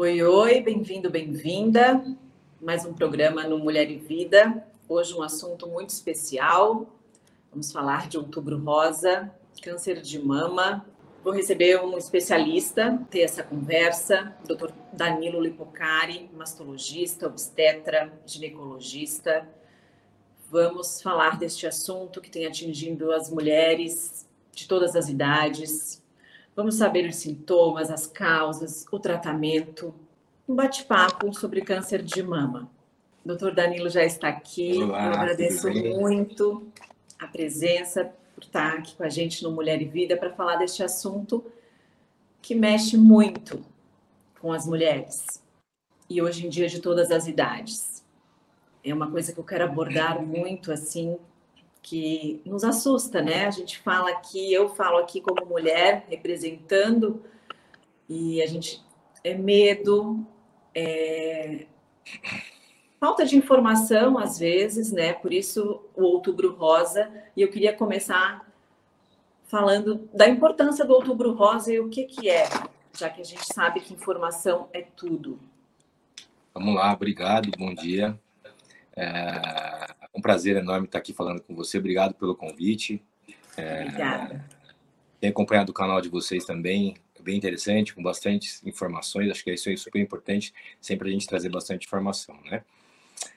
Oi, oi, bem-vindo, bem-vinda. Mais um programa no Mulher e Vida. Hoje um assunto muito especial. Vamos falar de Outubro Rosa, câncer de mama. Vou receber um especialista, ter essa conversa, Dr. Danilo Lipocari, mastologista, obstetra, ginecologista. Vamos falar deste assunto que tem atingido as mulheres de todas as idades. Vamos saber os sintomas, as causas, o tratamento. Um bate-papo sobre câncer de mama. O doutor Danilo já está aqui. Olá, Eu agradeço muito a presença por estar aqui com a gente no Mulher e Vida para falar deste assunto que mexe muito com as mulheres e hoje em dia de todas as idades. É uma coisa que eu quero abordar muito assim, que nos assusta, né? A gente fala aqui, eu falo aqui como mulher representando e a gente é medo, é falta de informação às vezes, né? Por isso o Outubro Rosa. E eu queria começar falando da importância do Outubro Rosa e o que que é, já que a gente sabe que informação é tudo. Vamos lá, obrigado, bom dia. É um prazer enorme estar aqui falando com você. Obrigado pelo convite. Obrigada. Tenho acompanhado o canal de vocês também, é bem interessante, com bastante informações. Acho que isso é super importante, sempre a gente trazer bastante informação, né?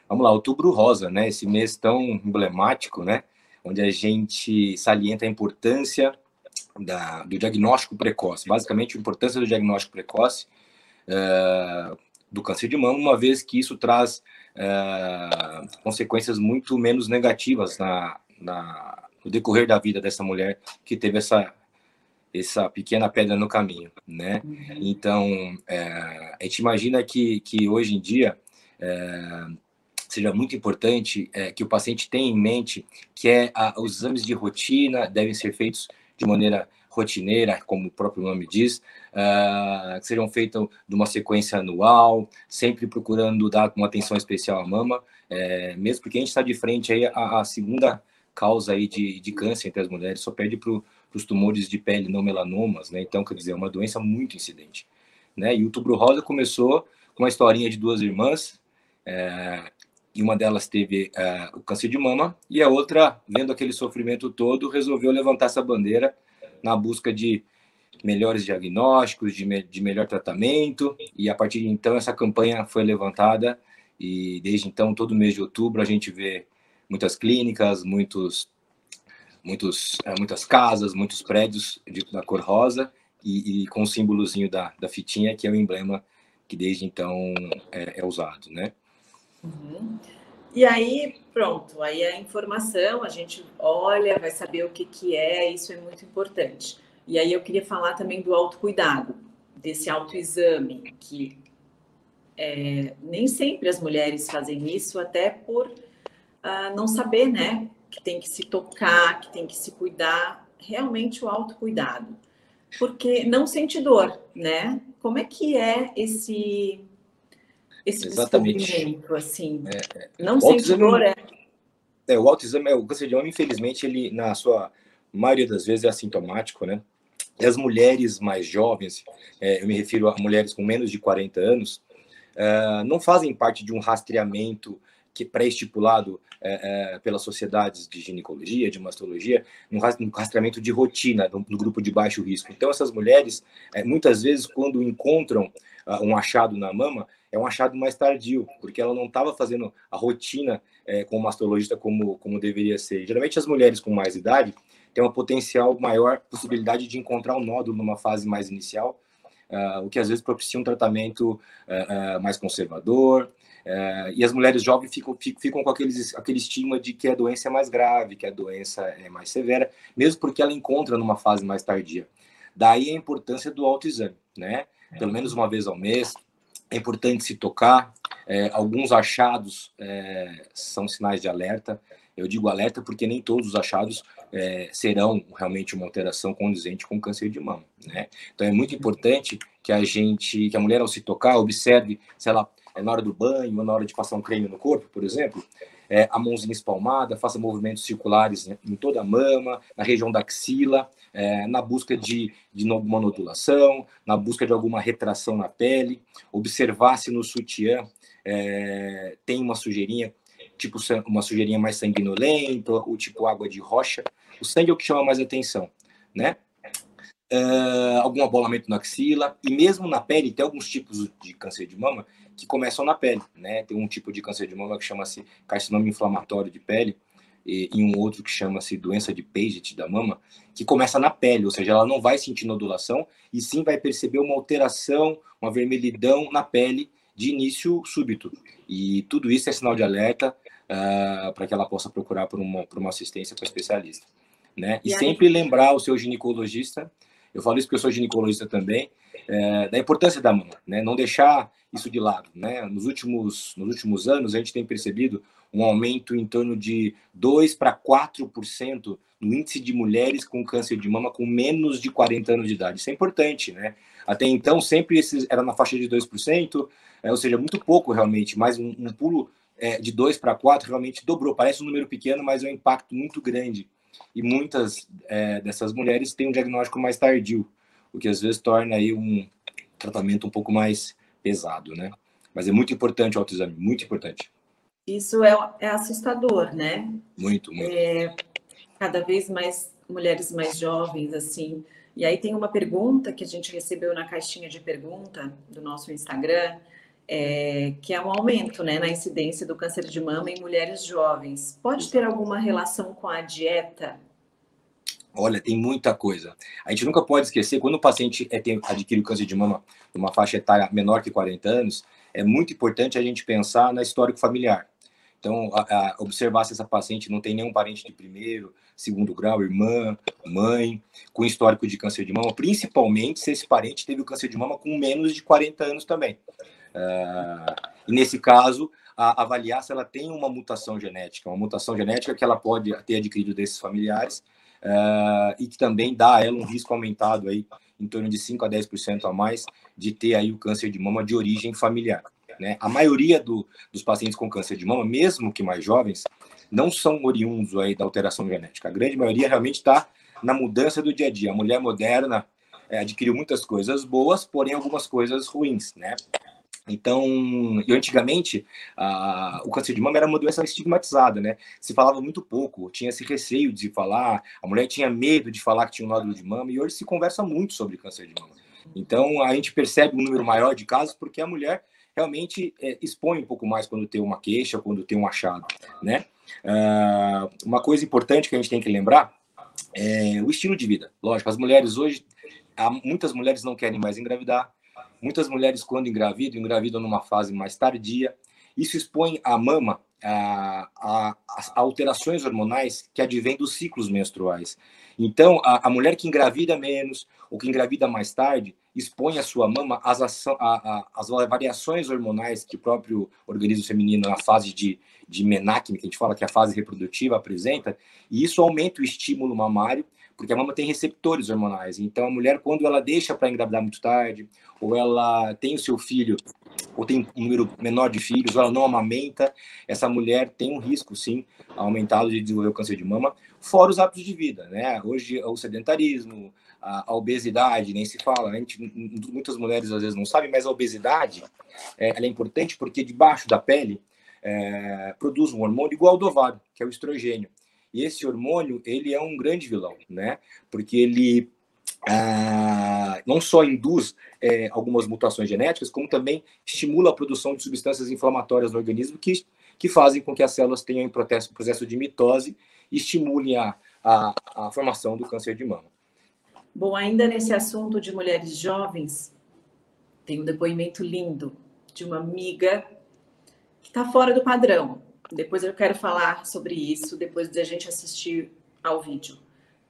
Vamos lá, Outubro Rosa, né? Esse mês tão emblemático, né? Onde a gente salienta a importância da, do diagnóstico precoce, basicamente a importância do diagnóstico precoce eh, do câncer de mama, uma vez que isso traz eh, consequências muito menos negativas na, na, no decorrer da vida dessa mulher que teve essa essa pequena pedra no caminho, né? Então, é, a gente imagina que, que hoje em dia é, seja muito importante é, que o paciente tenha em mente que é a, os exames de rotina devem ser feitos de maneira rotineira, como o próprio nome diz, ah, que sejam feitos de uma sequência anual, sempre procurando dar uma atenção especial à mama, é, mesmo porque a gente está de frente aí a, a segunda causa aí de, de câncer entre as mulheres, só perde para os tumores de pele não melanomas, né? Então, quer dizer, é uma doença muito incidente, né? E o Outubro Rosa começou com uma historinha de duas irmãs, é, e uma delas teve é, o câncer de mama, e a outra, vendo aquele sofrimento todo, resolveu levantar essa bandeira na busca de melhores diagnósticos, de, me, de melhor tratamento, e a partir de então essa campanha foi levantada, e desde então, todo mês de outubro, a gente vê muitas clínicas, muitos, muitos, é, muitas casas, muitos prédios de, da cor rosa e, e, com o símbolozinho da, da fitinha, que é o emblema que desde então é, é usado, né? Uhum. E aí, pronto, aí a informação, a gente olha, vai saber o que, que é, isso é muito importante. E aí eu queria falar também do autocuidado, desse autoexame, que é, nem sempre as mulheres fazem isso, até por uh, não saber, né? Que tem que se tocar, que tem que se cuidar, realmente o autocuidado. Porque não sente dor, né? Como é que é esse esse Exatamente. assim? É, não o sente autoexame- dor, é? É, o autoexame, é, o câncer de mama, infelizmente, ele, na sua maioria das vezes, é assintomático, né? E as mulheres mais jovens, é, eu me refiro a mulheres com menos de 40 anos, é, não fazem parte de um rastreamento que pré-estipulado é, é, pelas sociedades de ginecologia, de mastologia, um um rastreamento de rotina no, no grupo de baixo risco. Então, essas mulheres, é, muitas vezes, quando encontram ah, um achado na mama, é um achado mais tardio, porque ela não estava fazendo a rotina é, com o mastologista como, como deveria ser. Geralmente as mulheres com mais idade têm uma potencial maior possibilidade de encontrar um nódulo numa fase mais inicial, ah, o que às vezes propicia um tratamento ah, ah, mais conservador. ah, e as mulheres jovens ficam, ficam, ficam com aqueles, aquele estigma de que a doença é mais grave, que a doença é mais severa, mesmo porque ela encontra numa fase mais tardia. Daí a importância do autoexame, né? Pelo menos uma vez ao mês, é importante se tocar. É, alguns achados é, são sinais de alerta. Eu digo alerta porque nem todos os achados é, serão realmente uma alteração condizente com câncer de mama, né? Então é muito importante que a gente, que a mulher ao se tocar, observe se ela é na hora do banho ou na hora de passar um creme no corpo, por exemplo, é, a mãozinha espalmada, faça movimentos circulares né, em toda a mama, na região da axila, é, na busca de, de alguma nodulação, na busca de alguma retração na pele, observar se no sutiã é, tem uma sujeirinha, tipo uma sujeirinha mais sanguinolenta, ou tipo água de rocha. O sangue é o que chama mais atenção, né? Uh, algum abolamento na axila, e mesmo na pele, tem alguns tipos de câncer de mama que começam na pele, né? Tem um tipo de câncer de mama que chama-se carcinoma inflamatório de pele, e, e um outro que chama-se doença de Paget da mama, que começa na pele, ou seja, ela não vai sentir nodulação, e sim vai perceber uma alteração, uma vermelhidão na pele de início súbito. E tudo isso é sinal de alerta uh, para que ela possa procurar por uma, por uma assistência para especialista. Né? E, e sempre lembrar o seu ginecologista, eu falo isso porque eu sou ginecologista também, é, da importância da mama, né? não deixar isso de lado. Né? Nos, últimos, nos últimos anos, a gente tem percebido um aumento em torno de 2 para 4% no índice de mulheres com câncer de mama com menos de 40 anos de idade. Isso é importante, né? Até então, sempre esses, era na faixa de 2%, é, ou seja, muito pouco realmente, mas um, um pulo é, de 2 para 4 realmente dobrou. Parece um número pequeno, mas é um impacto muito grande. E muitas é, dessas mulheres têm um diagnóstico mais tardio, o que às vezes torna aí um tratamento um pouco mais pesado, né? Mas é muito importante o autoexame, muito importante. Isso é, é assustador, né? Muito, muito. É, cada vez mais mulheres mais jovens, assim. E aí tem uma pergunta que a gente recebeu na caixinha de pergunta do nosso Instagram, é, que é um aumento né, na incidência do câncer de mama em mulheres jovens. Pode ter alguma relação com a dieta? Olha, tem muita coisa. A gente nunca pode esquecer, quando o paciente é, tem, adquire o câncer de mama numa faixa etária menor que 40 anos, é muito importante a gente pensar na histórico familiar. Então, a, a, observar se essa paciente não tem nenhum parente de primeiro, segundo grau, irmã, mãe, com histórico de câncer de mama, principalmente se esse parente teve o câncer de mama com menos de 40 anos também. Uh, e nesse caso, a, avaliar se ela tem uma mutação genética, uma mutação genética que ela pode ter adquirido desses familiares uh, e que também dá a ela um risco aumentado aí, em torno de 5 a 10% a mais, de ter aí o câncer de mama de origem familiar. Né? A maioria do, dos pacientes com câncer de mama, mesmo que mais jovens, não são oriundos aí da alteração genética. A grande maioria realmente está na mudança do dia a dia. A mulher moderna é, adquiriu muitas coisas boas, porém algumas coisas ruins, né? Então, e antigamente, a, o câncer de mama era uma doença estigmatizada, né? Se falava muito pouco, tinha esse receio de falar, a mulher tinha medo de falar que tinha um nódulo de mama, e hoje se conversa muito sobre câncer de mama. Então, a gente percebe um número maior de casos porque a mulher realmente é, expõe um pouco mais quando tem uma queixa, quando tem um achado, né? Uh, uma coisa importante que a gente tem que lembrar é o estilo de vida. Lógico, as mulheres hoje, muitas mulheres não querem mais engravidar, Muitas mulheres, quando engravidam, engravidam numa fase mais tardia. Isso expõe a mama a, a, a alterações hormonais que advêm dos ciclos menstruais. Então, a, a, mulher que engravida menos ou que engravida mais tarde expõe a sua mama às, variações hormonais que o próprio organismo feminino, na fase de, de que a gente fala que é a fase reprodutiva, apresenta, e isso aumenta o estímulo mamário porque a mama tem receptores hormonais. Então, a mulher, quando ela deixa para engravidar muito tarde, ou ela tem o seu filho, ou tem um número menor de filhos, ou ela não amamenta, essa mulher tem um risco, sim, aumentado de desenvolver o câncer de mama, fora os hábitos de vida, né? Hoje, o sedentarismo, a, obesidade, nem se fala, né? gente, muitas mulheres às vezes não sabem, mas a obesidade é, ela é importante porque debaixo da pele é, produz um hormônio igual ao do ovário, que é o estrogênio. E esse hormônio, ele é um grande vilão, né? Porque ele ah, não só induz é, algumas mutações genéticas, como também estimula a produção de substâncias inflamatórias no organismo que, que fazem com que as células tenham um processo, processo de mitose e estimulem a, a, a formação do câncer de mama. Bom, ainda nesse assunto de mulheres jovens, tem um depoimento lindo de uma amiga que está fora do padrão. Depois eu quero falar sobre isso, depois de a gente assistir ao vídeo.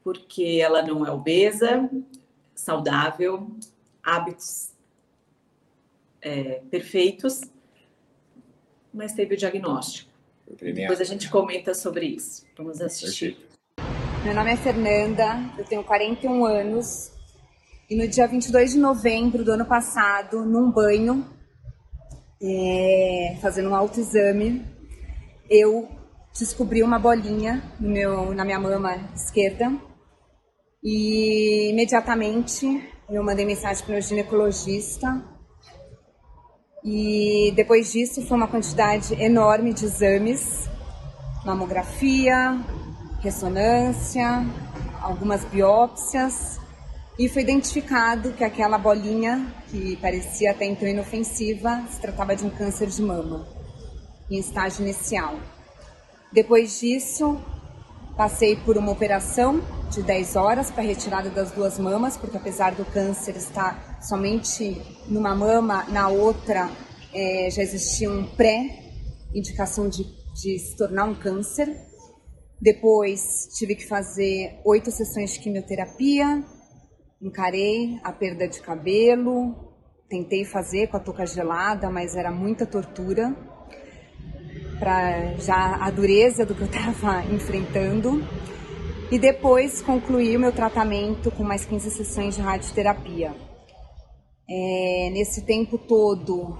Porque ela não é obesa, saudável, hábitos é, perfeitos, mas teve o diagnóstico. Depois a gente comenta sobre isso. Vamos assistir. Meu nome é Fernanda, eu tenho 41 anos e no dia 22 de novembro do ano passado, num banho, é, fazendo um autoexame, eu descobri uma bolinha meu, na minha mama esquerda e imediatamente eu mandei mensagem para o meu ginecologista e depois disso foi uma quantidade enorme de exames, mamografia, ressonância, algumas biópsias e foi identificado que aquela bolinha, que parecia até então inofensiva, se tratava de um câncer de mama em estágio inicial. Depois disso, passei por uma operação de 10 horas para retirada das duas mamas, porque apesar do câncer estar somente numa mama, na outra é, já existia um pré-indicação de, de se tornar um câncer. Depois tive que fazer oito sessões de quimioterapia, encarei a perda de cabelo, tentei fazer com a touca gelada, mas era muita tortura para já a dureza do que eu estava enfrentando. E depois concluí o meu tratamento com mais 15 sessões de radioterapia. É, nesse tempo todo,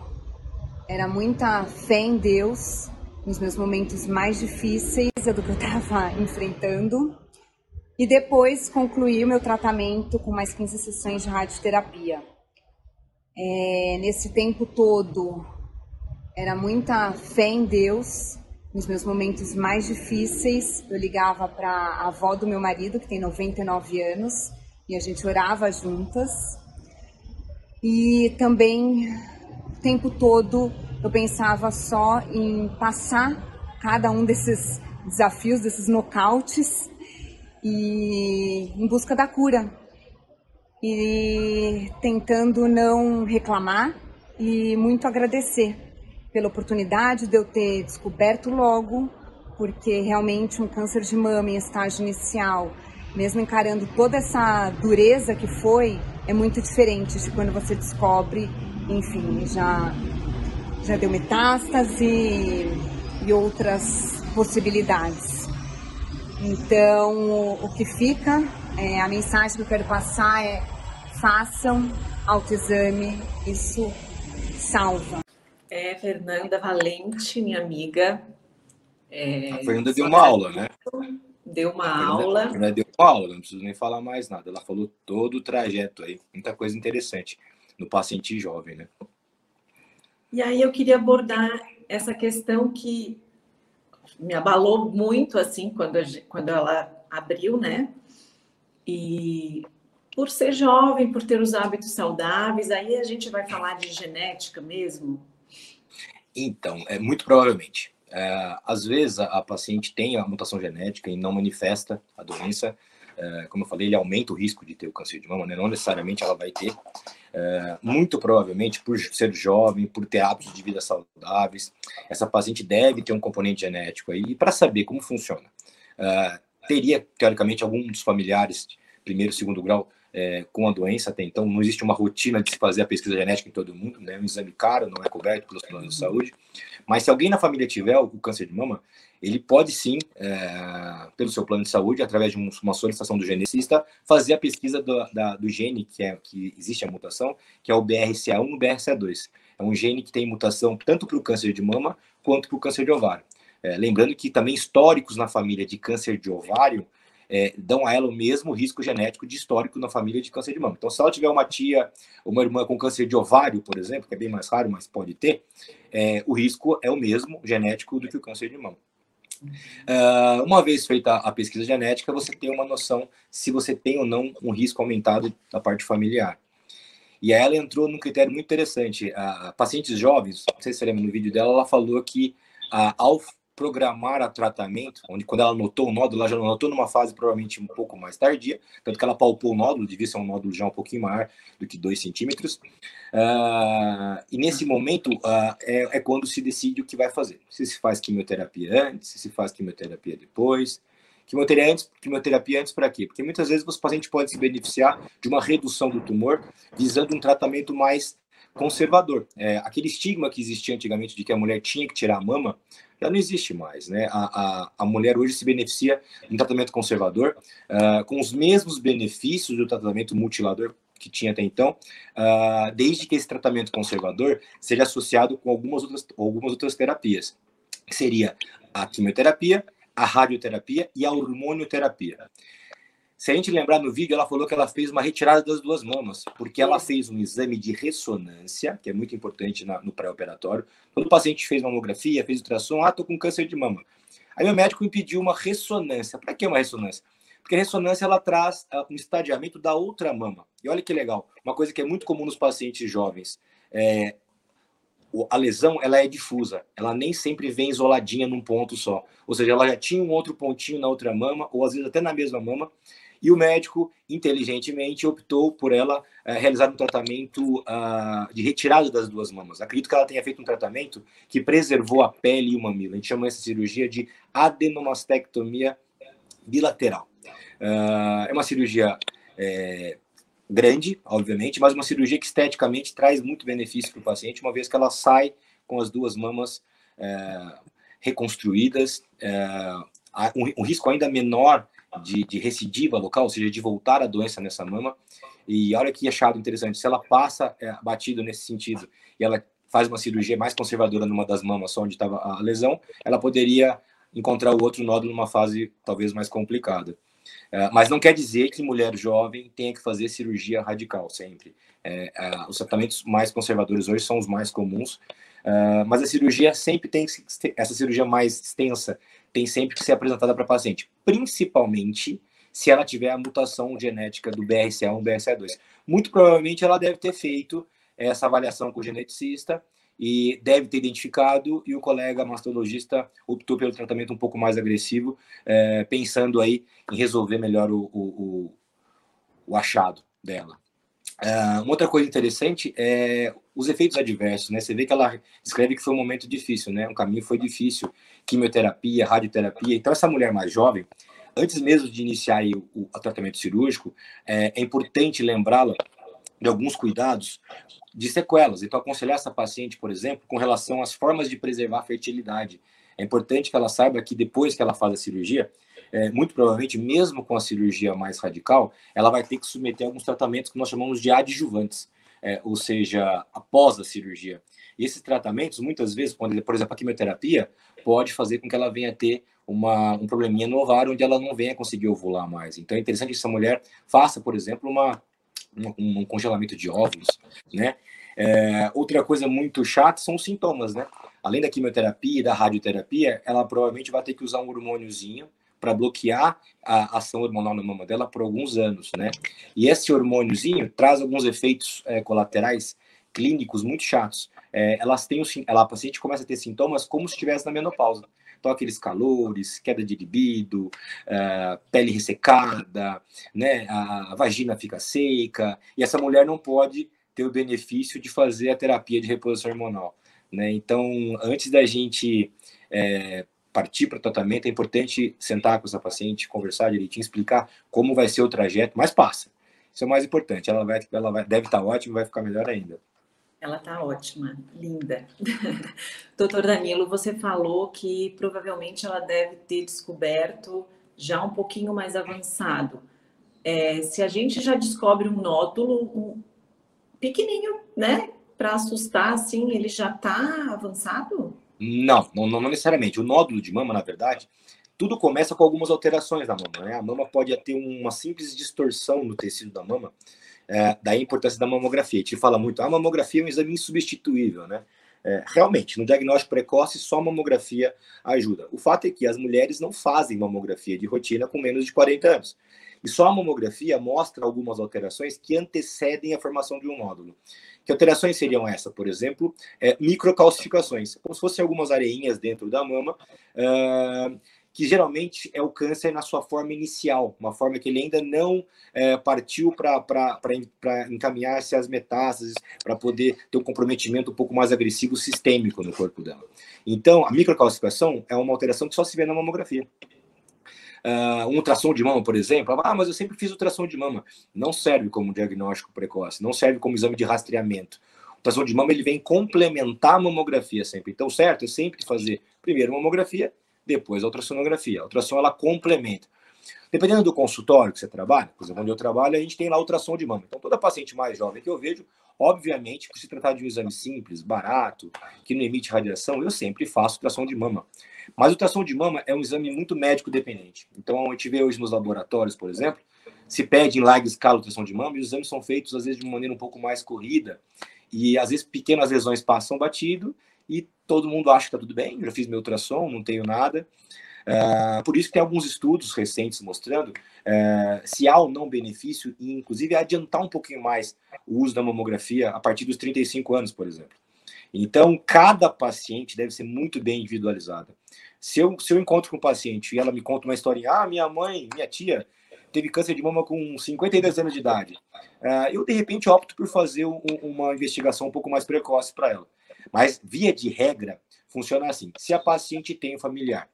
era muita fé em Deus, nos meus momentos mais difíceis do que eu estava enfrentando. E depois concluí o meu tratamento com mais 15 sessões de radioterapia. É, nesse tempo todo, era muita fé em Deus. Nos meus momentos mais difíceis, eu ligava para a avó do meu marido, que tem 99 anos, e a gente orava juntas. E também, o tempo todo, eu pensava só em passar cada um desses desafios, desses nocautes, e em busca da cura. E tentando não reclamar e muito agradecer pela oportunidade de eu ter descoberto logo, porque realmente um câncer de mama em estágio inicial, mesmo encarando toda essa dureza que foi, é muito diferente de quando você descobre, enfim, já já deu metástase e outras possibilidades. Então, o que fica, é, a mensagem que eu quero passar é: façam autoexame, isso salva. É, Fernanda Valente, minha amiga. É, a Fernanda deu uma aula, né? Deu uma a aula. A Fernanda deu uma aula, não preciso nem falar mais nada. Ela falou todo o trajeto aí, muita coisa interessante no paciente jovem, né? E aí eu queria abordar essa questão que me abalou muito assim quando, quando ela abriu, né? E por ser jovem, por ter os hábitos saudáveis, aí a gente vai falar de genética mesmo? Então, é muito provavelmente. É, às vezes a, a, paciente tem a mutação genética e não manifesta a doença. É, como eu falei, ele aumenta o risco de ter o câncer de mama, né? não necessariamente ela vai ter. É, muito provavelmente por ser jovem, por ter hábitos de vida saudáveis, essa paciente deve ter um componente genético aí. E para saber como funciona, é, teria teoricamente algum dos familiares, primeiro, segundo grau, é, com a doença até então. Não existe uma rotina de se fazer a pesquisa genética em todo mundo, né? Um exame caro, não é coberto pelos planos de saúde. Mas se alguém na família tiver o câncer de mama, ele pode sim, é, pelo seu plano de saúde, através de uma solicitação do geneticista, fazer a pesquisa do, da, do gene que, é, que existe a mutação, que é o BRCA1 e o BRCA2. É um gene que tem mutação tanto para o câncer de mama quanto para o câncer de ovário. É, lembrando que também históricos na família de câncer de ovário é, dão a ela o mesmo risco genético de histórico na família de câncer de mama. Então, se ela tiver uma tia, uma irmã com câncer de ovário, por exemplo, que é bem mais raro, mas pode ter, é, o risco é o mesmo genético do que o câncer de mama. Uh, uma vez feita a pesquisa genética, você tem uma noção se você tem ou não um risco aumentado da parte familiar. E aí ela entrou num critério muito interessante. Uh, pacientes jovens, não sei se você lembra no vídeo dela, ela falou que uh, ao programar a tratamento, onde quando ela notou o nódulo, ela já notou numa fase provavelmente um pouco mais tardia, tanto que ela palpou o nódulo, devia ser um nódulo já um pouquinho maior do que 2 centímetros. Uh, e nesse momento uh, é, é, quando se decide o que vai fazer. Se se faz quimioterapia antes, se se faz quimioterapia depois. Quimioterapia antes, quimioterapia antes para quê? Porque muitas vezes o paciente pode se beneficiar de uma redução do tumor visando um tratamento mais conservador. É, aquele estigma que existia antigamente de que a mulher tinha que tirar a mama, já não existe mais. Né? A, a, a mulher hoje se beneficia de um tratamento conservador, uh, com os mesmos benefícios do tratamento mutilador que tinha até então, uh, desde que esse tratamento conservador seja associado com algumas outras, algumas outras terapias. Que seria a quimioterapia, a radioterapia e a hormonioterapia. Se a gente lembrar no vídeo, ela falou que ela fez uma retirada das duas mamas, porque ela fez um exame de ressonância, que é muito importante na, no pré-operatório. Todo paciente fez mamografia, fez ultrassom, ah, tô com câncer de mama. Aí meu médico me pediu uma ressonância. Para que uma ressonância? Porque a ressonância ela traz uh, um estadiamento da outra mama. E olha que legal, uma coisa que é muito comum nos pacientes jovens. É, a lesão ela é difusa, ela nem sempre vem isoladinha num ponto só. Ou seja, ela já tinha um outro pontinho na outra mama, ou às vezes até na mesma mama, e o médico, inteligentemente, optou por ela uh, realizar um tratamento uh, de retirada das duas mamas. Acredito que ela tenha feito um tratamento que preservou a pele e o mamilo. A gente chama essa cirurgia de adenomastectomia bilateral. Uh, é uma cirurgia é, grande, obviamente, mas uma cirurgia que esteticamente traz muito benefício para o paciente, uma vez que ela sai com as duas mamas é, reconstruídas, é, um, um, risco ainda menor de, de recidiva local, ou seja, de voltar a doença nessa mama. E olha que achado interessante, se ela passa é, batido nesse sentido e ela faz uma cirurgia mais conservadora numa das mamas, só onde estava a lesão, ela poderia encontrar o outro nódulo numa fase talvez mais complicada. É, mas não quer dizer que mulher jovem tenha que fazer cirurgia radical sempre. É, é, os tratamentos mais conservadores hoje são os mais comuns, é, mas a cirurgia sempre tem essa cirurgia mais extensa tem sempre que ser apresentada para paciente, principalmente se ela tiver a mutação genética do BRCA1 ou BRCA2. Muito provavelmente ela deve ter feito essa avaliação com o geneticista e deve ter identificado, e o colega mastologista optou pelo tratamento um pouco mais agressivo, é, pensando aí em resolver melhor o, o, o achado dela. Uh, uma outra coisa interessante é os efeitos adversos, né? Você vê que ela escreve que foi um momento difícil, né? Um caminho foi difícil, quimioterapia, radioterapia. Então essa mulher mais jovem, antes mesmo de iniciar o, o, tratamento cirúrgico, é, é importante lembrá-la de alguns cuidados de sequelas. Então aconselhar essa paciente, por exemplo, com relação às formas de preservar a fertilidade. É importante que ela saiba que depois que ela faz a cirurgia, é, muito provavelmente, mesmo com a cirurgia mais radical, ela vai ter que submeter alguns tratamentos que nós chamamos de adjuvantes, é, ou seja, após a cirurgia. E esses tratamentos, muitas vezes, quando, por exemplo, a quimioterapia, pode fazer com que ela venha ter uma, um probleminha no ovário, onde ela não venha conseguir ovular mais. Então, é interessante que essa mulher faça, por exemplo, uma, um, um congelamento de óvulos, né? É, outra coisa muito chata são os sintomas, né? Além da quimioterapia e da radioterapia, ela provavelmente vai ter que usar um hormôniozinho para bloquear a ação hormonal na mama dela por alguns anos, né? E esse hormôniozinho traz alguns efeitos é, colaterais clínicos muito chatos. É, elas têm, ela, a paciente começa a ter sintomas como se estivesse na menopausa. Então, aqueles calores, queda de libido, é, pele ressecada, né? A, vagina fica seca, e essa mulher não pode ter o benefício de fazer a terapia de reposição hormonal. Né? Então, antes da gente é, partir para o tratamento, é importante sentar com essa paciente, conversar direitinho, explicar como vai ser o trajeto, mas passa. Isso é o mais importante. Ela, vai, ela vai, deve estar ótima, vai ficar melhor ainda. Ela está ótima, linda. Doutor Danilo, você falou que provavelmente ela deve ter descoberto já um pouquinho mais avançado. É, se a gente já descobre um nódulo um pequenininho, né, para assustar, assim, ele já está avançado? Não, não, não necessariamente. O nódulo de mama, na verdade, tudo começa com algumas alterações na mama. Né? A mama pode ter uma simples distorção no tecido da mama, é, daí a importância da mamografia. A gente fala muito, a mamografia é um exame insubstituível, né? É, realmente, no diagnóstico precoce, só a mamografia ajuda. O fato é que as mulheres não fazem mamografia de rotina com menos de 40 anos. E só a mamografia mostra algumas alterações que antecedem a formação de um nódulo. Que alterações seriam essas? Por exemplo, é, microcalcificações, como se fossem algumas areinhas dentro da mama, uh, que geralmente é o câncer na sua forma inicial, uma forma que ele ainda não é, partiu para encaminhar-se às metástases, para poder ter um comprometimento um pouco mais agressivo sistêmico no corpo dela. Então, a microcalcificação é uma alteração que só se vê na mamografia. Uh, um ultrassom de mama, por exemplo, ah, mas eu sempre fiz ultrassom de mama. Não serve como diagnóstico precoce, não serve como exame de rastreamento. O ultrassom de mama ele vem complementar a mamografia sempre. Então, certo, é sempre fazer primeiro mamografia, depois a ultrassonografia. A ultrassom ela complementa. Dependendo do consultório que você trabalha, por exemplo, onde eu trabalho, a gente tem lá ultrassom de mama. Então, toda paciente mais jovem que eu vejo, Obviamente, por se tratar de um exame simples, barato, que não emite radiação, eu sempre faço ultrassom de mama. Mas ultrassom de mama é um exame muito médico dependente. Então, a gente vê hoje nos laboratórios, por exemplo, se pede em larga escala ultrassom de mama e os exames são feitos, às vezes, de uma maneira um pouco mais corrida. E, às vezes, pequenas lesões passam batido e todo mundo acha que está tudo bem. Já fiz meu ultrassom, não tenho nada. Uh, por isso que tem alguns estudos recentes mostrando uh, se há ou não benefício e, inclusive, adiantar um pouquinho mais o uso da mamografia a partir dos 35 anos, por exemplo. Então, cada paciente deve ser muito bem individualizada. Se eu, se eu encontro com um paciente e ela me conta uma historinha, ah, minha mãe, minha tia teve câncer de mama com 52 anos de idade, uh, eu, de repente, opto por fazer um, uma investigação um pouco mais precoce para ela. Mas, via de regra, funciona assim. Se a paciente tem um familiar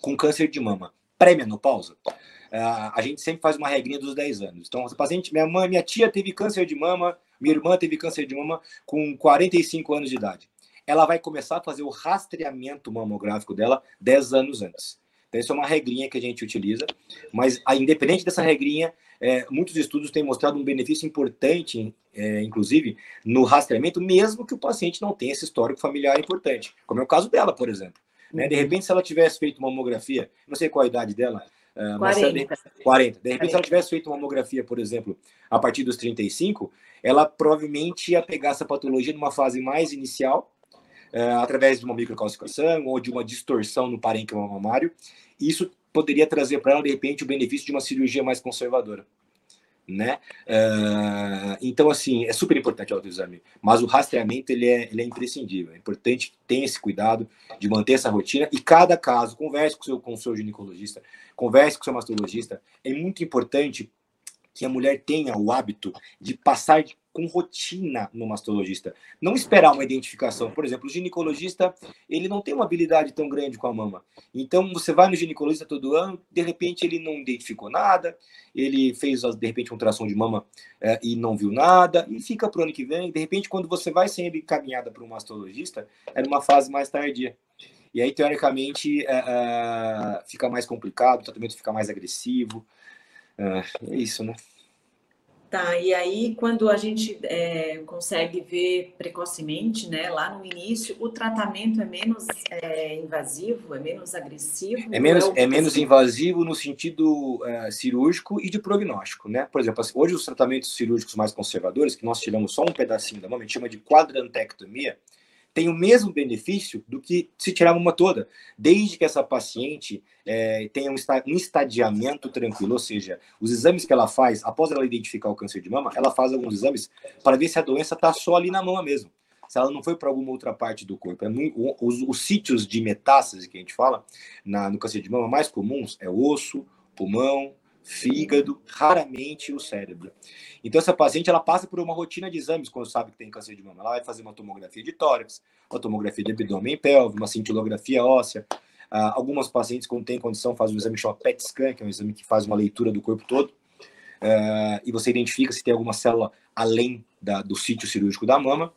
com câncer de mama pré-menopausa, uh, a gente sempre faz uma regrinha dos 10 anos. Então, a paciente, minha mãe, minha tia teve câncer de mama, minha irmã teve câncer de mama com 45 anos de idade. Ela vai começar a fazer o rastreamento mamográfico dela 10 anos antes. Então, isso é uma regrinha que a gente utiliza, mas a, independente dessa regrinha, é, muitos estudos têm mostrado um benefício importante, é, inclusive, no rastreamento, mesmo que o paciente não tenha esse histórico familiar importante, como é o caso dela, por exemplo. Né? De uhum. repente, se ela tivesse feito uma mamografia, não sei qual a idade dela, uh, 40. de, 40. De repente, 40. se ela tivesse feito uma mamografia, por exemplo, a partir dos 35, ela provavelmente ia pegar essa patologia numa fase mais inicial, uh, através de uma microcalcificação ou de uma distorção no parênquima mamário. Isso poderia trazer para ela, de repente, o benefício de uma cirurgia mais conservadora né? Uh, então, assim, é super importante o autoexame, mas o rastreamento ele é, ele é imprescindível. É importante que tenha esse cuidado de manter essa rotina e cada caso, converse com seu, com o seu ginecologista, converse com o seu mastologista. É muito importante que a mulher tenha o hábito de passar com rotina no mastologista. Não esperar uma identificação. Por exemplo, o ginecologista, ele não tem uma habilidade tão grande com a mama. Então, você vai no ginecologista todo ano, de repente ele não identificou nada, ele fez, de repente, um tração de mama é, e não viu nada, e fica para o ano que vem. De repente, quando você vai sendo encaminhada para um mastologista, é numa fase mais tardia. E aí, teoricamente, é, é, fica mais complicado, o tratamento fica mais agressivo. é isso, né? Tá, e aí quando a gente é, consegue ver precocemente, né, lá no início, o tratamento é menos é, invasivo, é menos agressivo? É menos, é, é menos invasivo no sentido é, cirúrgico e de prognóstico, né? Por exemplo, hoje os tratamentos cirúrgicos mais conservadores, que nós tiramos só um pedacinho da mama, a gente chama de quadrantectomia, tem o mesmo benefício do que se tirar uma toda, desde que essa paciente é, tenha um, um estadiamento tranquilo, ou seja, os exames que ela faz, após ela identificar o câncer de mama, ela faz alguns exames para ver se a doença está só ali na mama mesmo, se ela não foi para alguma outra parte do corpo. É muito, os, os, sítios de metástase que a gente fala na, no câncer de mama mais comuns é osso, pulmão, fígado, raramente o cérebro. Então, essa paciente ela passa por uma rotina de exames quando sabe que tem câncer de mama. Ela vai fazer uma tomografia de tórax, uma tomografia de abdômen e pelve, uma cintilografia óssea. Uh, algumas pacientes, quando tem condição, fazem um exame chamado PET scan, que é um exame que faz uma leitura do corpo todo. Uh, e você identifica se tem alguma célula além da, do sítio cirúrgico da mama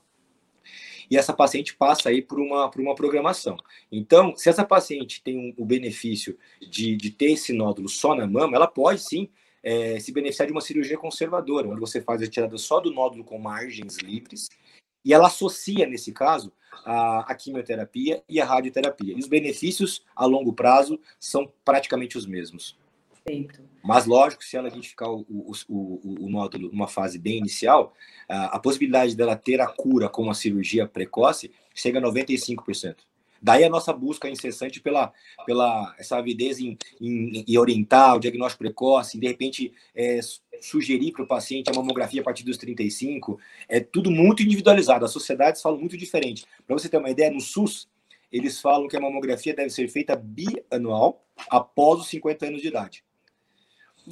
e essa paciente passa aí por uma, por uma programação. Então, se essa paciente tem um, o benefício de, de ter esse nódulo só na mama, ela pode sim é, se beneficiar de uma cirurgia conservadora, onde você faz a retirada só do nódulo com margens livres e ela associa, nesse caso, a, a, quimioterapia e a radioterapia. E os benefícios a longo prazo são praticamente os mesmos. Perfeito. Mas, lógico, se ela identificar o, o, o, o nódulo numa fase bem inicial, a, a, possibilidade dela ter a cura com uma cirurgia precoce chega a 95%. Daí a nossa busca incessante pela, pela essa avidez em, em, em orientar o diagnóstico precoce, em, de repente é, sugerir para o paciente a mamografia a partir dos 35. É tudo muito individualizado. As sociedades falam muito diferente. Para você ter uma ideia, no SUS, eles falam que a mamografia deve ser feita bianual após os 50 anos de idade.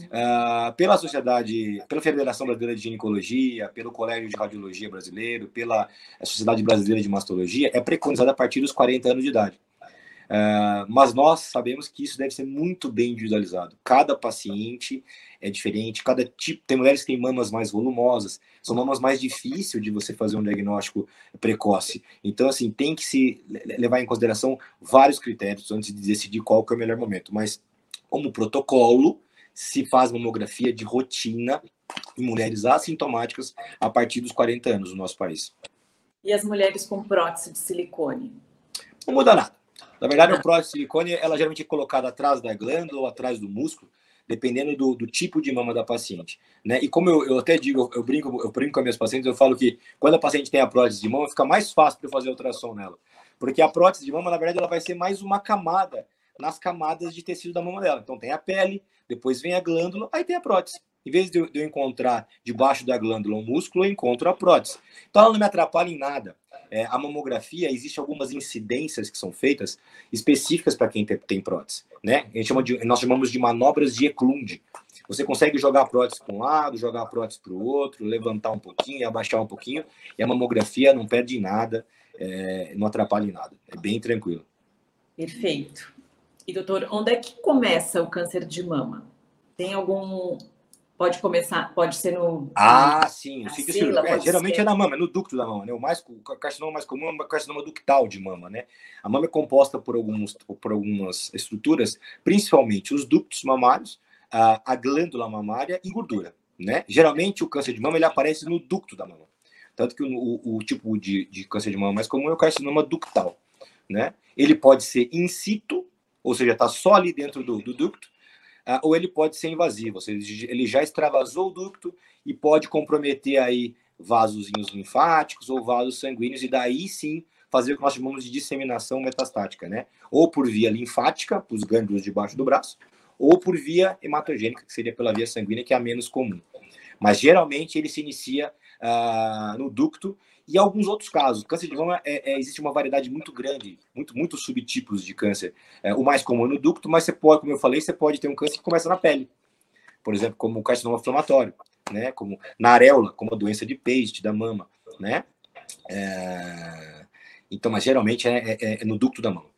Uh, pela sociedade, pela Federação Brasileira de Ginecologia, pelo Colégio de Radiologia Brasileiro, pela Sociedade Brasileira de Mastologia, é preconizada a partir dos 40 anos de idade. Uh, mas nós sabemos que isso deve ser muito bem individualizado. Cada paciente é diferente, cada tipo. Tem mulheres que têm mamas mais volumosas, são mamas mais difíceis de você fazer um diagnóstico precoce. Então, assim, tem que se levar em consideração vários critérios antes de decidir qual que é o melhor momento. Mas, como protocolo, se faz mamografia de rotina em mulheres assintomáticas a partir dos 40 anos no nosso país. E as mulheres com prótese de silicone? Não muda nada. Na verdade, a prótese de silicone, ela geralmente é colocada atrás da glândula ou atrás do músculo, dependendo do, do, tipo de mama da paciente. Né? E como eu, eu até digo, eu brinco, eu brinco com as minhas pacientes, eu falo que quando a paciente tem a prótese de mama, fica mais fácil para eu fazer a ultrassom nela. Porque a prótese de mama, na verdade, ela vai ser mais uma camada nas camadas de tecido da mama dela. Então tem a pele, depois vem a glândula, aí tem a prótese. Em vez de eu, encontrar debaixo da glândula um músculo, eu encontro a prótese. Então ela não me atrapalha em nada. É, a mamografia, existe algumas incidências que são feitas específicas para quem tem, tem, prótese. Né? A gente chama de, nós chamamos de manobras de Eklund. Você consegue jogar a prótese para um lado, jogar a prótese para o outro, levantar um pouquinho, abaixar um pouquinho, e a mamografia não perde nada, é, não atrapalha em nada. É bem tranquilo. Perfeito. E doutor, onde é que começa o câncer de mama? Tem algum Pode começar, pode ser no. Ah, sim, o ciclo é, geralmente ser. é na mama, é no ducto da mama, né? O mais o carcinoma mais comum é o carcinoma ductal de mama, né? A mama é composta por alguns por algumas estruturas, principalmente os ductos mamários, a, a glândula mamária e gordura, né? Geralmente o câncer de mama ele aparece no ducto da mama. Tanto que o, o, o tipo de, de câncer de mama mais comum é o carcinoma ductal, né? Ele pode ser in situ, ou seja, está só ali dentro do, do ducto, uh, ou ele pode ser invasivo, ou seja, ele já extravasou o ducto e pode comprometer aí vasos linfáticos ou vasos sanguíneos, e daí sim fazer o que nós chamamos de disseminação metastática, né? Ou por via linfática, para os gânglios debaixo do braço, ou por via hematogênica, que seria pela via sanguínea, que é a menos comum. Mas geralmente ele se inicia uh, no ducto e alguns outros casos. Câncer de mama é, é, existe uma variedade muito grande, muito, muitos subtipos de câncer. É, o mais comum é no ducto, mas você pode, como eu falei, você pode ter um câncer que começa na pele. Por exemplo, como o carcinoma inflamatório, né? Como na areola, como a doença de Paget da mama, né? É... Então, mas geralmente é, é, é, no ducto da mama.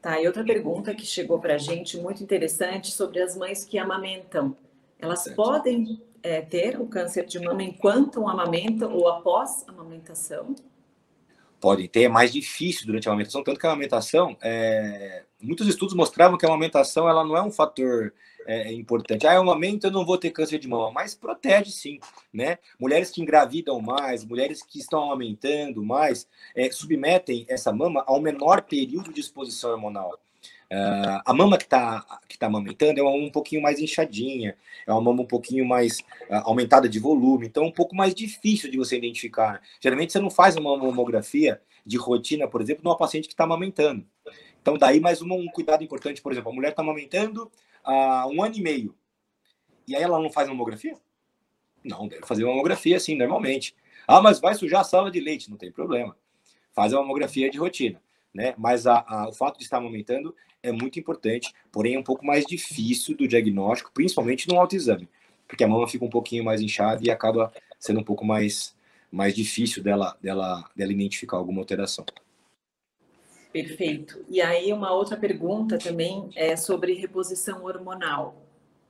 Tá, e outra pergunta que chegou para a gente, muito interessante, sobre as mães que amamentam. Elas certo. podem é, ter o câncer de mama enquanto amamentam ou após a amamentação? Podem ter, é mais difícil durante a amamentação, tanto que a amamentação, é... muitos estudos mostravam que a amamentação ela não é um fator é, importante. Ah, eu amamento, eu não vou ter câncer de mama, mas protege sim, né? Mulheres que engravidam mais, mulheres que estão amamentando mais, é, submetem essa mama a um menor período de exposição hormonal. Uh, a mama que está que tá amamentando é uma mama um pouquinho mais inchadinha, é uma mama um pouquinho mais uh, aumentada de volume, então um pouco mais difícil de você identificar. Geralmente você não faz uma mamografia de rotina, por exemplo, numa paciente que está amamentando. Então, daí mais um, um cuidado importante, por exemplo, a mulher está amamentando há um ano e meio, e aí ela não faz mamografia? Não, deve fazer mamografia assim, normalmente. Ah, mas vai sujar a sala de leite, não tem problema. Faz a mamografia de rotina né? Mas a, a, o fato de estar amamentando é muito importante, porém é um pouco mais difícil do diagnóstico, principalmente no autoexame, porque a mama fica um pouquinho mais inchada e acaba sendo um pouco mais, mais difícil dela, dela, dela identificar alguma alteração. Perfeito. E aí uma outra pergunta também é sobre reposição hormonal.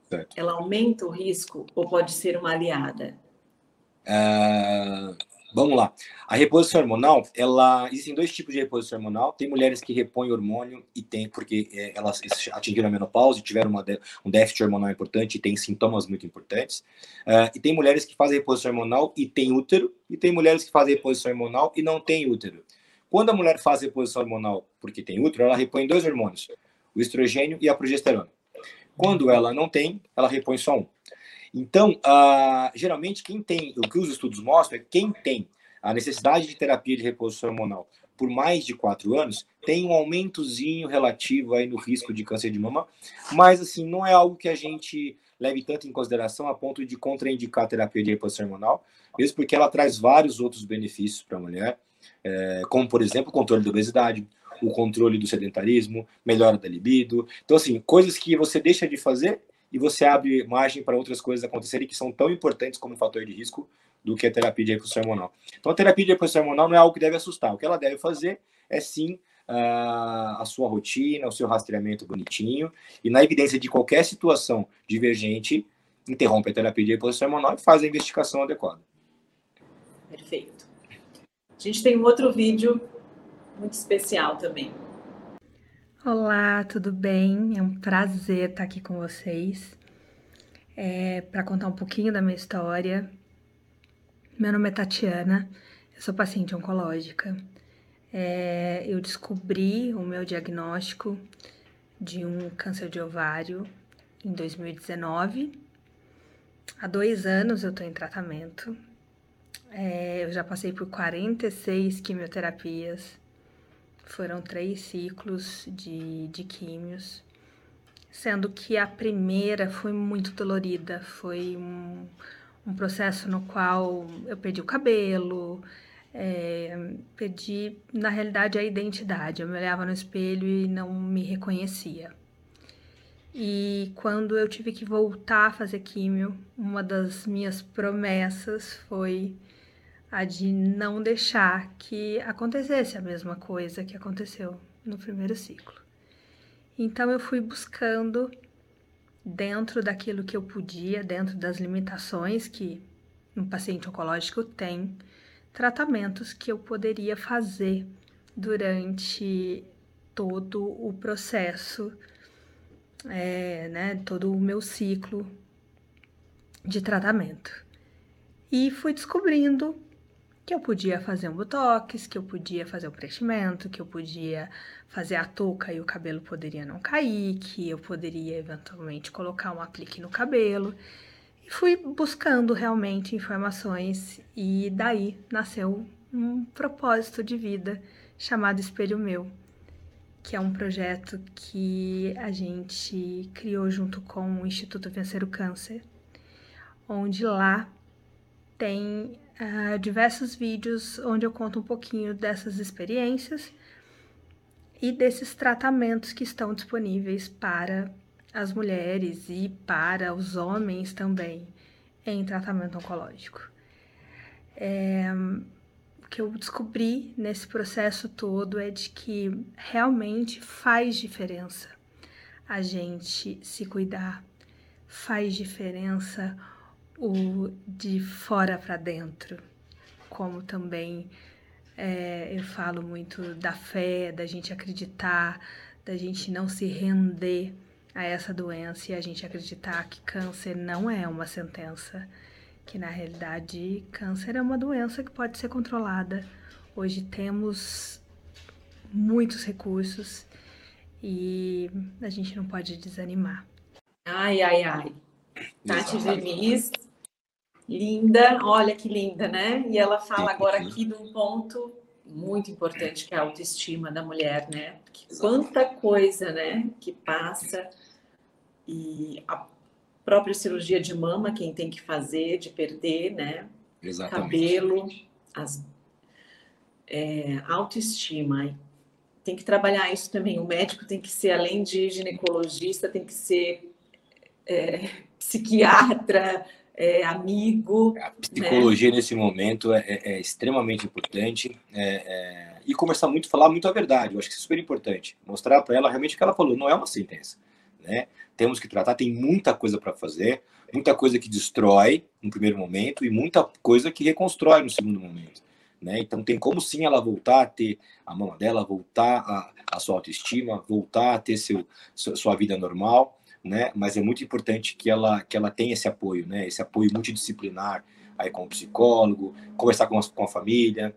Certo. Ela aumenta o risco ou pode ser uma aliada? Uh, Vamos lá. A reposição hormonal, ela existem dois tipos de reposição hormonal. Tem mulheres que repõem hormônio e tem porque é, elas atingiram a menopausa e tiveram uma, um déficit hormonal importante e tem sintomas muito importantes. Uh, e tem mulheres que fazem reposição hormonal e tem útero e tem mulheres que fazem reposição hormonal e não tem útero. Quando a mulher faz reposição hormonal porque tem útero, ela repõe dois hormônios, o estrogênio e a progesterona. Quando ela não tem, ela repõe só um. Então, uh, geralmente, quem tem, o que os estudos mostram é que quem tem a necessidade de terapia de reposição hormonal por mais de quatro anos, tem um aumentozinho relativo aí no risco de câncer de mama, mas assim, não é algo que a gente leve tanto em consideração a ponto de contraindicar a terapia de reposição hormonal, mesmo porque ela traz vários outros benefícios para a mulher, é, como, por exemplo, o controle da obesidade, o controle do sedentarismo, melhora da libido. Então, assim, coisas que você deixa de fazer e você abre margem para outras coisas acontecerem que são tão importantes como fator de risco do que a terapia de reposição hormonal. Então, a terapia de reposição hormonal não é algo que deve assustar. O que ela deve fazer é sim a sua rotina, o seu rastreamento bonitinho, e na evidência de qualquer situação divergente, interrompe a terapia de reposição hormonal e faz a investigação adequada. Perfeito. A gente tem um outro vídeo muito especial também. Olá, tudo bem? É um prazer estar aqui com vocês. é, para contar um pouquinho da minha história. Meu nome é Tatiana, eu sou paciente oncológica. É, eu descobri o meu diagnóstico de um câncer de ovário em 2019. Há dois anos eu estou em tratamento. É, eu já passei por 46 quimioterapias. Foram três ciclos de, de químios, sendo que a primeira foi muito dolorida. Foi um, um processo no qual eu perdi o cabelo, é, perdi, na realidade, a identidade. Eu me olhava no espelho e não me reconhecia. E quando eu tive que voltar a fazer químio, uma das minhas promessas foi a de não deixar que acontecesse a mesma coisa que aconteceu no primeiro ciclo. Então eu fui buscando dentro daquilo que eu podia, dentro das limitações que um paciente oncológico tem, tratamentos que eu poderia fazer durante todo o processo, é, né, todo o meu ciclo de tratamento. E fui descobrindo que eu podia fazer um botox, que eu podia fazer o um preenchimento, que eu podia fazer a touca e o cabelo poderia não cair, que eu poderia eventualmente colocar um aplique no cabelo. Fui buscando realmente informações e daí nasceu um propósito de vida chamado Espelho Meu, que é um projeto que a gente criou junto com o Instituto Vencer o Câncer, onde lá tem uh, diversos vídeos onde eu conto um pouquinho dessas experiências e desses tratamentos que estão disponíveis para as mulheres e para os homens também em tratamento oncológico. É, o que eu descobri nesse processo todo é de que realmente faz diferença a gente se cuidar, faz diferença o de fora para dentro, como também é, eu falo muito da fé, da gente acreditar, da gente não se render a essa doença e a gente acreditar que câncer não é uma sentença, que na realidade câncer é uma doença que pode ser controlada. Hoje temos muitos recursos e a gente não pode desanimar. Ai, ai, ai. Tati Verniz, linda, olha que linda, né? E ela fala agora aqui de um ponto muito importante que é a autoestima da mulher, né? quanta coisa, né, que passa e a própria cirurgia de mama, quem tem que fazer, de perder, né? Exatamente. Cabelo, as, é, autoestima. Tem que trabalhar isso também. O médico tem que ser, além de ginecologista, tem que ser é, psiquiatra, é, amigo. A psicologia né? nesse momento é, é, é extremamente importante. É, e conversar muito, falar muito a verdade. Eu acho que é super importante. Mostrar para ela realmente o que ela falou. Não é uma sentença. Né? temos que tratar, tem muita coisa para fazer, muita coisa que destrói no primeiro momento e muita coisa que reconstrói no segundo momento. Né? Então tem como sim ela voltar a ter a mama dela, voltar a, a sua autoestima, voltar a ter seu, sua vida normal, né? Mas é muito importante que ela que ela tenha esse apoio, né? Esse apoio multidisciplinar aí com o psicólogo, conversar com a, com a família,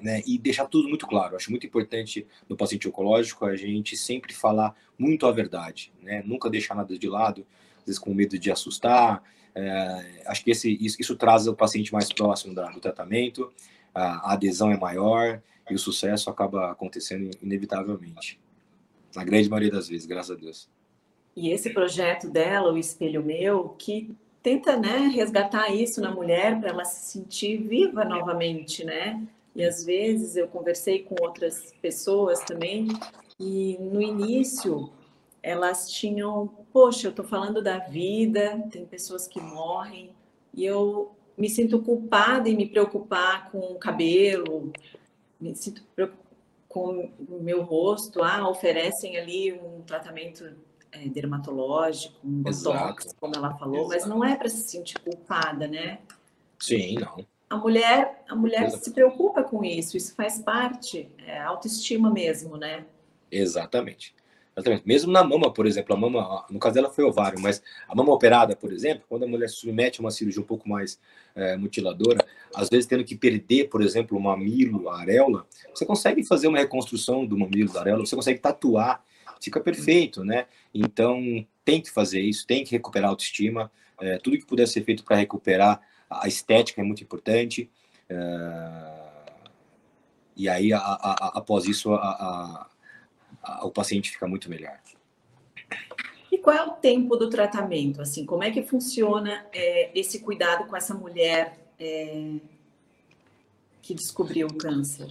né, e deixar tudo muito claro. Acho muito importante no paciente oncológico a gente sempre falar muito a verdade, né, nunca deixar nada de lado, às vezes com medo de assustar. É, acho que esse, isso, isso, traz o paciente mais próximo da, do tratamento, a, a adesão é maior e o sucesso acaba acontecendo inevitavelmente. Na grande maioria das vezes, graças a Deus. E esse projeto dela, o Espelho Meu, que tenta né, resgatar isso na mulher para ela se sentir viva novamente, né? E às vezes eu conversei com outras pessoas também, e no início elas tinham, poxa, eu estou falando da vida, tem pessoas que morrem, e eu me sinto culpada em me preocupar com o cabelo, me sinto com o meu rosto, ah, oferecem ali um tratamento é, dermatológico, um botox, como ela falou, Exato. mas não é para se sentir culpada, né? Sim, não a mulher, a mulher se preocupa com isso, isso faz parte, é autoestima mesmo, né? Exatamente. Exatamente. Mesmo na mama, por exemplo, a mama, no caso dela foi ovário, mas a mama operada, por exemplo, quando a mulher se submete a uma cirurgia um pouco mais é, mutiladora, às vezes tendo que perder, por exemplo, o mamilo, a areola, você consegue fazer uma reconstrução do mamilo, da areola, você consegue tatuar, fica perfeito, né? Então, tem que fazer isso, tem que recuperar a autoestima, é, tudo que puder ser feito para recuperar a estética é muito importante. É, e aí, a, a, após isso, a, o paciente fica muito melhor. E qual é o tempo do tratamento? Assim, como é que funciona é, esse cuidado com essa mulher é, que descobriu o câncer?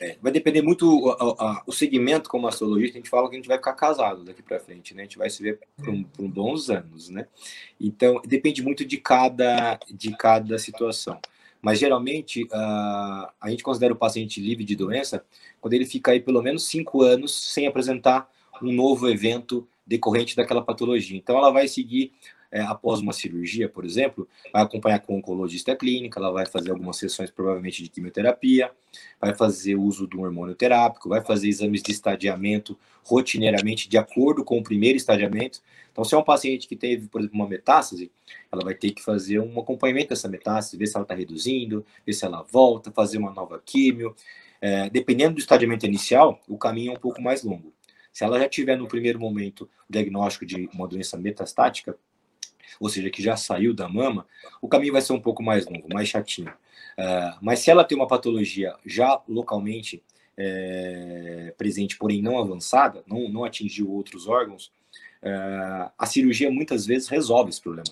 É, vai depender muito o, o segmento como astrologista, a gente fala que a gente vai ficar casado daqui para frente, né? A gente vai se ver por, um, por bons anos, né? Então depende muito de cada de cada situação. Mas geralmente uh, a gente considera o paciente livre de doença quando ele fica aí pelo menos cinco anos sem apresentar um novo evento decorrente daquela patologia. Então ela vai seguir é, após uma cirurgia, por exemplo, vai acompanhar com o oncologista clínica, ela vai fazer algumas sessões provavelmente de quimioterapia, vai fazer uso do hormônio terápico, vai fazer exames de estadiamento rotineiramente de acordo com o primeiro estadiamento. Então, se é um paciente que teve, por exemplo, uma metástase, ela vai ter que fazer um acompanhamento dessa metástase, ver se ela está reduzindo, ver se ela volta, fazer uma nova químio. É, dependendo do estadiamento inicial, o caminho é um pouco mais longo. Se ela já tiver no primeiro momento o diagnóstico de uma doença metastática, ou seja, que já saiu da mama, o caminho vai ser um pouco mais longo, mais chatinho. Uh, mas se ela tem uma patologia já localmente é, presente, porém não avançada, não, não atingiu outros órgãos, uh, a cirurgia muitas vezes resolve esse problema.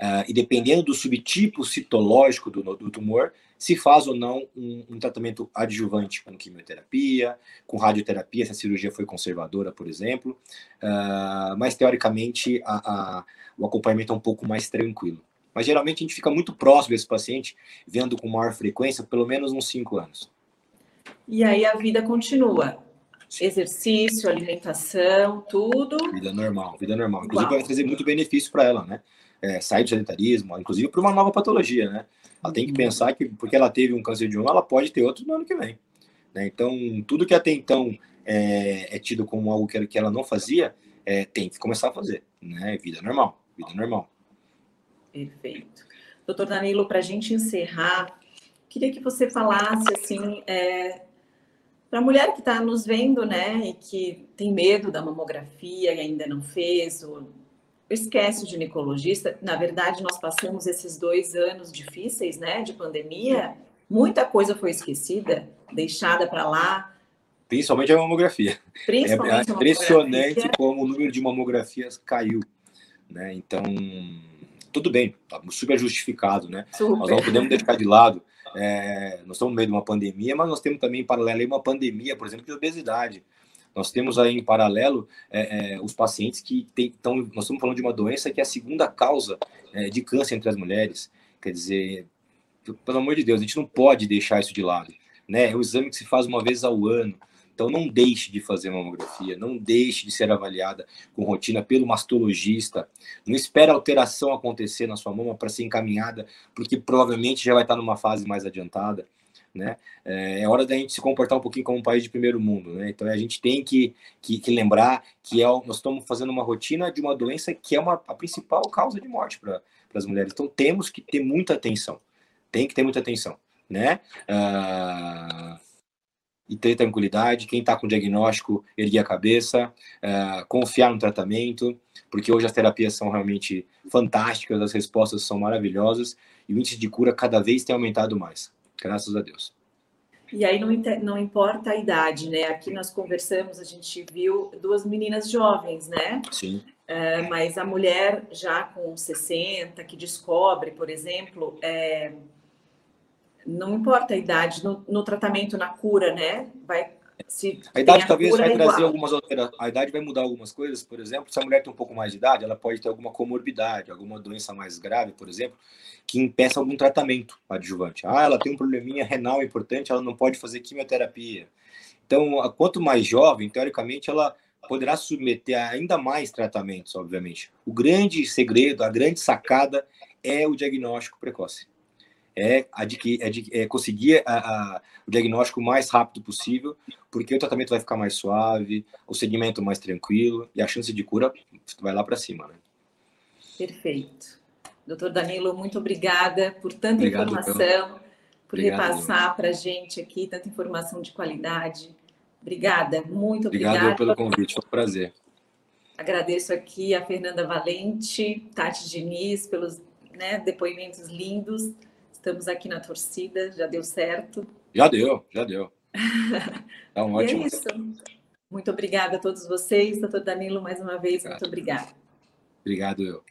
Uh, e dependendo do subtipo citológico do, do tumor, se faz ou não um, um, tratamento adjuvante com quimioterapia, com radioterapia, se a cirurgia foi conservadora, por exemplo. Uh, mas, teoricamente, a, a, o acompanhamento é um pouco mais tranquilo. Mas, geralmente, a gente fica muito próximo desse paciente, vendo com maior frequência, pelo menos uns cinco anos. E aí a vida continua. Exercício, alimentação, tudo. Vida normal, vida normal. Inclusive, Uau. vai trazer muito benefício para ela, né? É, sair do sedentarismo, inclusive para uma nova patologia, né? Ela tem que pensar que, porque ela teve um câncer de mama, ela pode ter outro no ano que vem. Né? Então, tudo que até então é, é tido como algo que ela não fazia, é, tem que começar a fazer. Né? Vida normal, vida normal. Perfeito. Doutor Danilo, para a gente encerrar, queria que você falasse, assim, é, para a mulher que está nos vendo, né, e que tem medo da mamografia e ainda não fez, ou esquece o ginecologista. Na verdade, nós passamos esses dois anos difíceis, né, de pandemia. Muita coisa foi esquecida, deixada para lá. Principalmente a mamografia. Principalmente é impressionante como o número de mamografias caiu, né? Então, tudo bem, tá super justificado, né? Super. Nós não podemos deixar de lado. É, nós estamos no meio de uma pandemia, mas nós temos também em paralelo uma pandemia, por exemplo, de obesidade. Nós temos aí em paralelo é, é, os pacientes que estão. Nós estamos falando de uma doença que é a segunda causa é, de câncer entre as mulheres. Quer dizer, pelo amor de Deus, a gente não pode deixar isso de lado. Né? É o exame que se faz uma vez ao ano. Então, não deixe de fazer mamografia, não deixe de ser avaliada com rotina pelo mastologista. Não espere alteração acontecer na sua mama para ser encaminhada, porque provavelmente já vai estar numa fase mais adiantada né? É, é hora da gente se comportar um pouquinho como um país de primeiro mundo, né? Então a gente tem que, que, que lembrar que é, nós estamos fazendo uma rotina de uma doença que é uma, a principal causa de morte para as mulheres. Então temos que ter muita atenção, tem que ter muita atenção, né? Ah, e ter tranquilidade, quem está com diagnóstico, erguer a cabeça, uh, confiar no tratamento, porque hoje as terapias são realmente fantásticas, as respostas são maravilhosas e o índice de cura cada vez tem aumentado mais. Graças a Deus. E aí não, não importa a idade, né? Aqui nós conversamos, a gente viu duas meninas jovens, né? Sim. É, mas a mulher já com 60, que descobre, por exemplo, é, não importa a idade, no, no, tratamento, na cura, né? Vai, se a idade talvez vai é trazer algumas alterações. A idade vai mudar algumas coisas, por exemplo, se a mulher tem um pouco mais de idade, ela pode ter alguma comorbidade, alguma doença mais grave, por exemplo, que impeça algum tratamento adjuvante. Ah, ela tem um probleminha renal importante, ela não pode fazer quimioterapia. Então, quanto mais jovem, teoricamente, ela poderá submeter a ainda mais tratamentos, obviamente. O grande segredo, a grande sacada é o diagnóstico precoce. É, adquirir, é, é conseguir a, a, o diagnóstico o mais rápido possível, porque o tratamento vai ficar mais suave, o segmento mais tranquilo e a chance de cura vai lá para cima, né? Perfeito. Doutor Danilo, muito obrigada por tanta Obrigado, informação, por Obrigado, repassar para a gente aqui tanta informação de qualidade. Obrigada, muito obrigada. Obrigado pelo convite, foi um prazer. Agradeço aqui a Fernanda Valente, Tati Diniz, pelos né, depoimentos lindos. Estamos aqui na torcida, já deu certo. Já deu, já deu. Tá um ótimo. é isso. Muito obrigada a todos vocês. Doutor Danilo, mais uma vez, Obrigado. muito obrigada. Obrigado, eu.